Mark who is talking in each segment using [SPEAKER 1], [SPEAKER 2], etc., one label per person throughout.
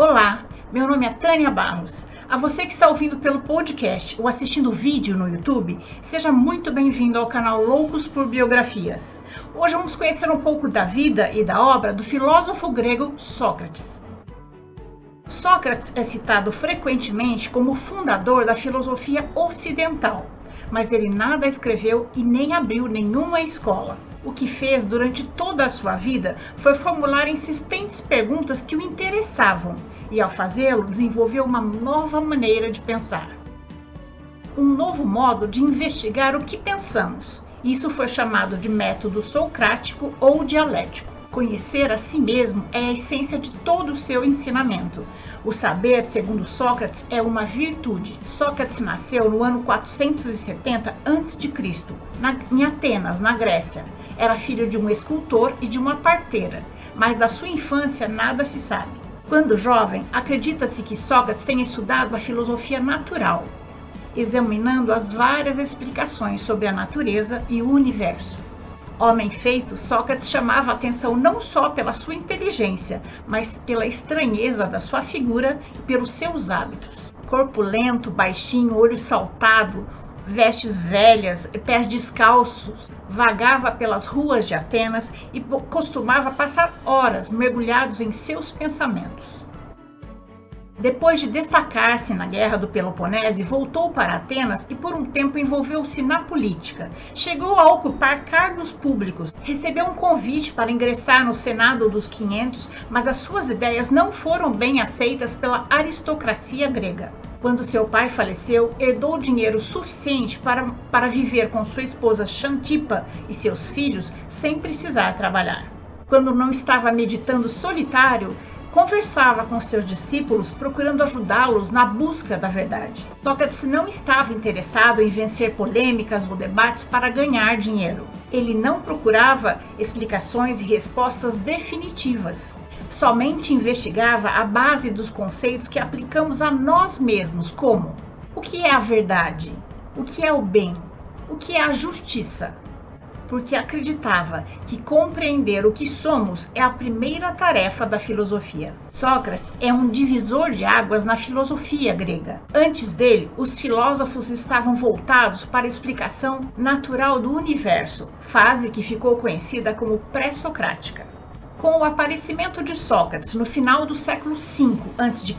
[SPEAKER 1] Olá, meu nome é Tânia Barros. A você que está ouvindo pelo podcast ou assistindo vídeo no YouTube, seja muito bem-vindo ao canal Loucos por Biografias. Hoje vamos conhecer um pouco da vida e da obra do filósofo grego Sócrates. Sócrates é citado frequentemente como fundador da filosofia ocidental, mas ele nada escreveu e nem abriu nenhuma escola. O que fez durante toda a sua vida foi formular insistentes perguntas que o interessavam e, ao fazê-lo, desenvolveu uma nova maneira de pensar. Um novo modo de investigar o que pensamos. Isso foi chamado de método socrático ou dialético. Conhecer a si mesmo é a essência de todo o seu ensinamento. O saber, segundo Sócrates, é uma virtude. Sócrates nasceu no ano 470 a.C., em Atenas, na Grécia. Era filho de um escultor e de uma parteira, mas da sua infância nada se sabe. Quando jovem, acredita-se que Sócrates tenha estudado a filosofia natural, examinando as várias explicações sobre a natureza e o universo. Homem feito, Sócrates chamava a atenção não só pela sua inteligência, mas pela estranheza da sua figura e pelos seus hábitos. Corpulento, baixinho, olho saltado, vestes velhas, pés descalços, vagava pelas ruas de Atenas e costumava passar horas mergulhados em seus pensamentos. Depois de destacar-se na Guerra do Peloponese, voltou para Atenas e por um tempo envolveu-se na política. Chegou a ocupar cargos públicos, recebeu um convite para ingressar no Senado dos 500, mas as suas ideias não foram bem aceitas pela aristocracia grega. Quando seu pai faleceu, herdou dinheiro suficiente para, para viver com sua esposa Xantipa e seus filhos sem precisar trabalhar. Quando não estava meditando solitário, conversava com seus discípulos procurando ajudá-los na busca da verdade. Sócrates não estava interessado em vencer polêmicas ou debates para ganhar dinheiro. Ele não procurava explicações e respostas definitivas. Somente investigava a base dos conceitos que aplicamos a nós mesmos, como o que é a verdade, o que é o bem, o que é a justiça, porque acreditava que compreender o que somos é a primeira tarefa da filosofia. Sócrates é um divisor de águas na filosofia grega. Antes dele, os filósofos estavam voltados para a explicação natural do universo, fase que ficou conhecida como pré-socrática. Com o aparecimento de Sócrates no final do século V a.C.,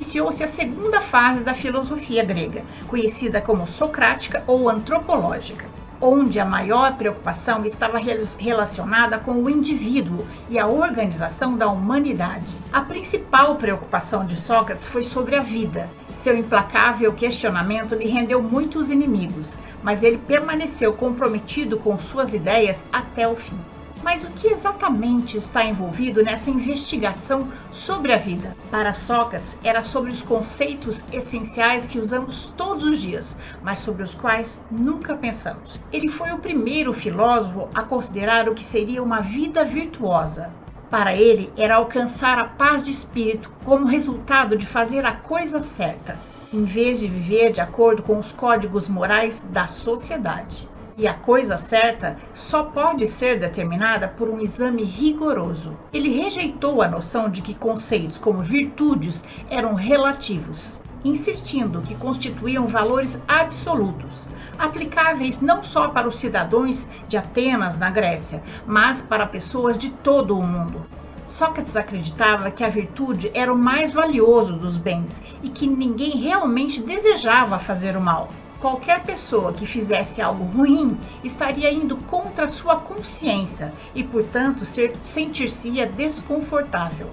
[SPEAKER 1] iniciou-se a segunda fase da filosofia grega, conhecida como socrática ou antropológica onde a maior preocupação estava relacionada com o indivíduo e a organização da humanidade. A principal preocupação de Sócrates foi sobre a vida. Seu implacável questionamento lhe rendeu muitos inimigos, mas ele permaneceu comprometido com suas ideias até o fim. Mas o que exatamente está envolvido nessa investigação sobre a vida? Para Sócrates, era sobre os conceitos essenciais que usamos todos os dias, mas sobre os quais nunca pensamos. Ele foi o primeiro filósofo a considerar o que seria uma vida virtuosa. Para ele, era alcançar a paz de espírito como resultado de fazer a coisa certa, em vez de viver de acordo com os códigos morais da sociedade e a coisa certa só pode ser determinada por um exame rigoroso. Ele rejeitou a noção de que conceitos como virtudes eram relativos, insistindo que constituíam valores absolutos, aplicáveis não só para os cidadãos de Atenas, na Grécia, mas para pessoas de todo o mundo. Sócrates acreditava que a virtude era o mais valioso dos bens e que ninguém realmente desejava fazer o mal. Qualquer pessoa que fizesse algo ruim estaria indo contra sua consciência e, portanto, sentir-se-ia desconfortável.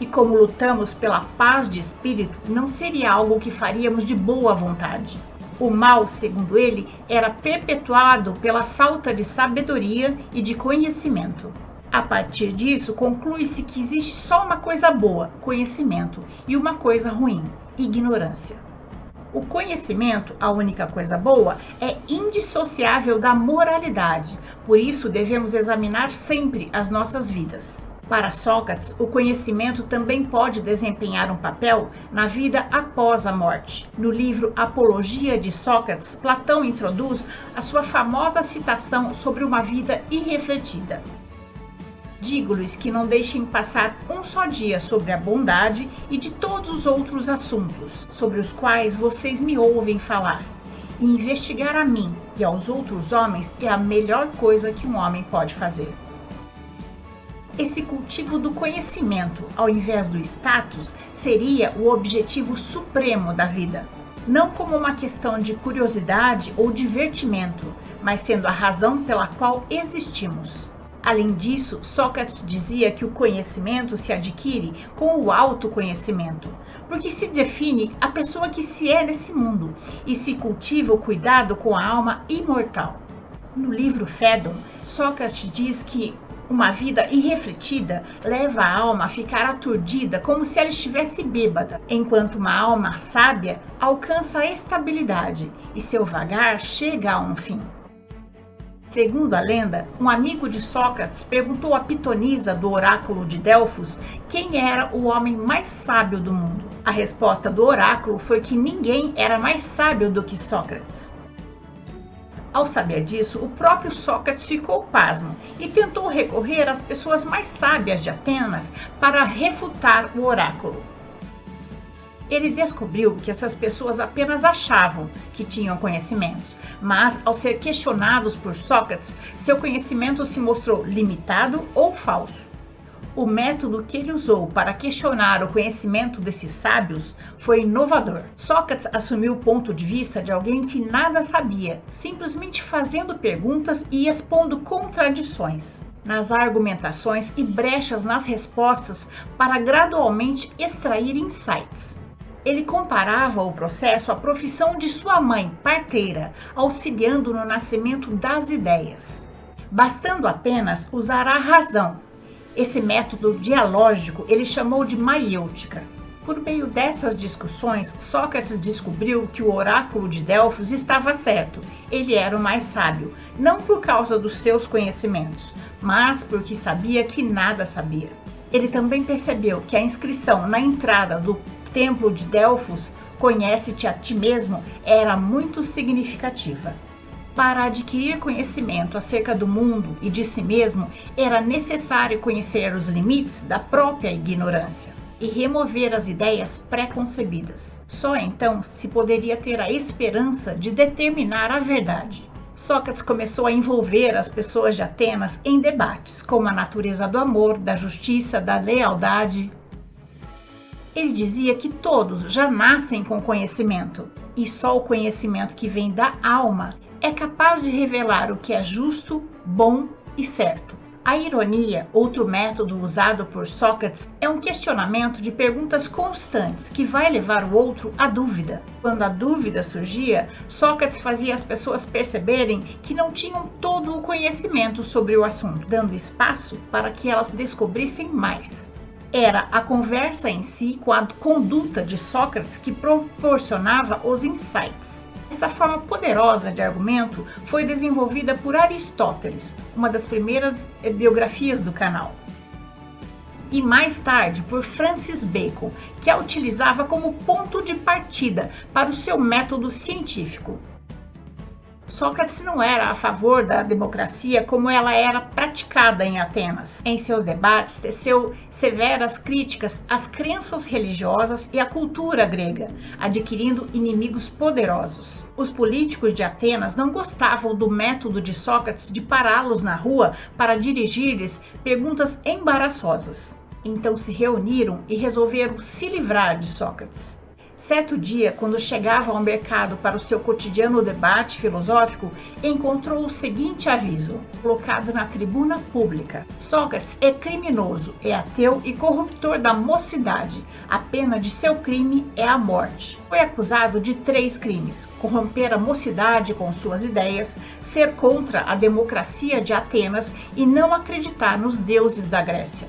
[SPEAKER 1] E como lutamos pela paz de espírito, não seria algo que faríamos de boa vontade. O mal, segundo ele, era perpetuado pela falta de sabedoria e de conhecimento. A partir disso, conclui-se que existe só uma coisa boa, conhecimento, e uma coisa ruim, ignorância. O conhecimento, a única coisa boa, é indissociável da moralidade, por isso devemos examinar sempre as nossas vidas. Para Sócrates, o conhecimento também pode desempenhar um papel na vida após a morte. No livro Apologia de Sócrates, Platão introduz a sua famosa citação sobre uma vida irrefletida. Digo-lhes que não deixem passar um só dia sobre a bondade e de todos os outros assuntos sobre os quais vocês me ouvem falar. E investigar a mim e aos outros homens é a melhor coisa que um homem pode fazer. Esse cultivo do conhecimento, ao invés do status, seria o objetivo supremo da vida. Não como uma questão de curiosidade ou divertimento, mas sendo a razão pela qual existimos. Além disso, Sócrates dizia que o conhecimento se adquire com o autoconhecimento, porque se define a pessoa que se é nesse mundo e se cultiva o cuidado com a alma imortal. No livro Fédon, Sócrates diz que uma vida irrefletida leva a alma a ficar aturdida como se ela estivesse bêbada, enquanto uma alma sábia alcança a estabilidade e seu vagar chega a um fim. Segundo a lenda, um amigo de Sócrates perguntou a pitonisa do oráculo de Delfos quem era o homem mais sábio do mundo. A resposta do oráculo foi que ninguém era mais sábio do que Sócrates. Ao saber disso, o próprio Sócrates ficou pasmo e tentou recorrer às pessoas mais sábias de Atenas para refutar o oráculo ele descobriu que essas pessoas apenas achavam que tinham conhecimentos, mas ao ser questionados por Sócrates, seu conhecimento se mostrou limitado ou falso. O método que ele usou para questionar o conhecimento desses sábios foi inovador. Sócrates assumiu o ponto de vista de alguém que nada sabia, simplesmente fazendo perguntas e expondo contradições nas argumentações e brechas nas respostas para gradualmente extrair insights. Ele comparava o processo à profissão de sua mãe, parteira, auxiliando no nascimento das ideias. Bastando apenas usar a razão. Esse método dialógico ele chamou de maiêutica. Por meio dessas discussões, Sócrates descobriu que o oráculo de Delfos estava certo. Ele era o mais sábio, não por causa dos seus conhecimentos, mas porque sabia que nada sabia. Ele também percebeu que a inscrição na entrada do templo de Delfos, Conhece-te a ti mesmo, era muito significativa. Para adquirir conhecimento acerca do mundo e de si mesmo, era necessário conhecer os limites da própria ignorância e remover as ideias pré-concebidas. Só então se poderia ter a esperança de determinar a verdade. Sócrates começou a envolver as pessoas de Atenas em debates como a natureza do amor, da justiça, da lealdade, ele dizia que todos já nascem com conhecimento e só o conhecimento que vem da alma é capaz de revelar o que é justo, bom e certo. A ironia, outro método usado por Sócrates, é um questionamento de perguntas constantes que vai levar o outro à dúvida. Quando a dúvida surgia, Sócrates fazia as pessoas perceberem que não tinham todo o conhecimento sobre o assunto, dando espaço para que elas descobrissem mais era a conversa em si com a conduta de Sócrates que proporcionava os insights. Essa forma poderosa de argumento foi desenvolvida por Aristóteles, uma das primeiras biografias do canal. E mais tarde por Francis Bacon, que a utilizava como ponto de partida para o seu método científico. Sócrates não era a favor da democracia como ela era praticada em Atenas. Em seus debates, teceu severas críticas às crenças religiosas e à cultura grega, adquirindo inimigos poderosos. Os políticos de Atenas não gostavam do método de Sócrates de pará-los na rua para dirigir-lhes perguntas embaraçosas. Então se reuniram e resolveram se livrar de Sócrates. Certo dia, quando chegava ao mercado para o seu cotidiano debate filosófico, encontrou o seguinte aviso, colocado na tribuna pública: Sócrates é criminoso, é ateu e corruptor da mocidade. A pena de seu crime é a morte. Foi acusado de três crimes: corromper a mocidade com suas ideias, ser contra a democracia de Atenas e não acreditar nos deuses da Grécia.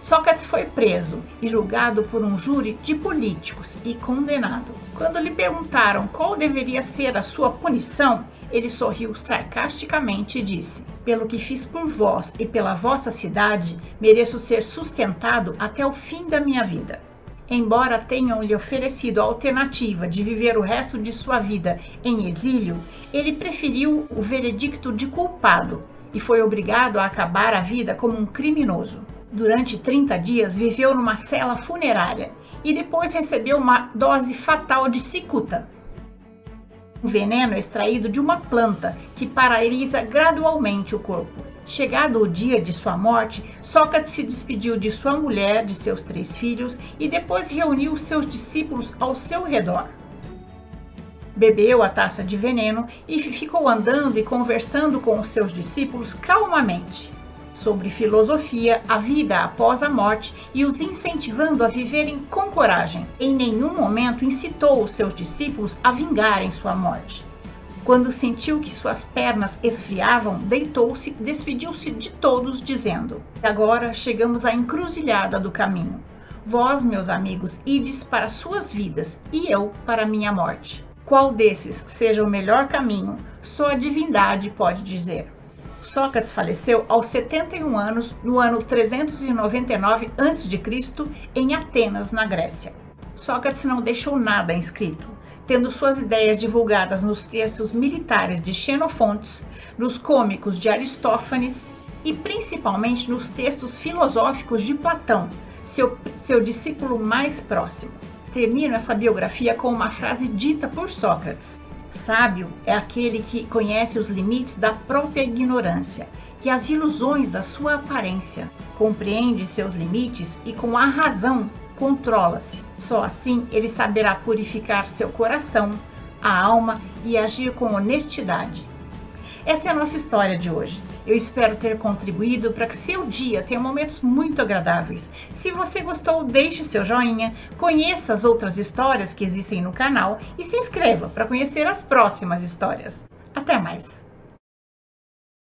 [SPEAKER 1] Sócrates foi preso e julgado por um júri de políticos e condenado. Quando lhe perguntaram qual deveria ser a sua punição, ele sorriu sarcasticamente e disse: Pelo que fiz por vós e pela vossa cidade, mereço ser sustentado até o fim da minha vida. Embora tenham lhe oferecido a alternativa de viver o resto de sua vida em exílio, ele preferiu o veredicto de culpado e foi obrigado a acabar a vida como um criminoso. Durante 30 dias viveu numa cela funerária e depois recebeu uma dose fatal de cicuta, um veneno extraído de uma planta que paralisa gradualmente o corpo. Chegado o dia de sua morte, Sócrates se despediu de sua mulher, de seus três filhos e depois reuniu seus discípulos ao seu redor. Bebeu a taça de veneno e ficou andando e conversando com os seus discípulos calmamente sobre filosofia, a vida após a morte e os incentivando a viverem com coragem. Em nenhum momento incitou os seus discípulos a vingarem sua morte. Quando sentiu que suas pernas esfriavam, deitou-se, despediu-se de todos, dizendo: Agora chegamos à encruzilhada do caminho. Vós, meus amigos, ides para suas vidas e eu para minha morte. Qual desses seja o melhor caminho, só a divindade pode dizer. Sócrates faleceu aos 71 anos no ano 399 a.C. em Atenas, na Grécia. Sócrates não deixou nada escrito, tendo suas ideias divulgadas nos textos militares de Xenofontes, nos cômicos de Aristófanes e principalmente nos textos filosóficos de Platão, seu, seu discípulo mais próximo. Termino essa biografia com uma frase dita por Sócrates. Sábio é aquele que conhece os limites da própria ignorância e as ilusões da sua aparência, compreende seus limites e, com a razão, controla-se. Só assim ele saberá purificar seu coração, a alma e agir com honestidade. Essa é a nossa história de hoje. Eu espero ter contribuído para que seu dia tenha momentos muito agradáveis. Se você gostou, deixe seu joinha, conheça as outras histórias que existem no canal e se inscreva para conhecer as próximas histórias. Até mais!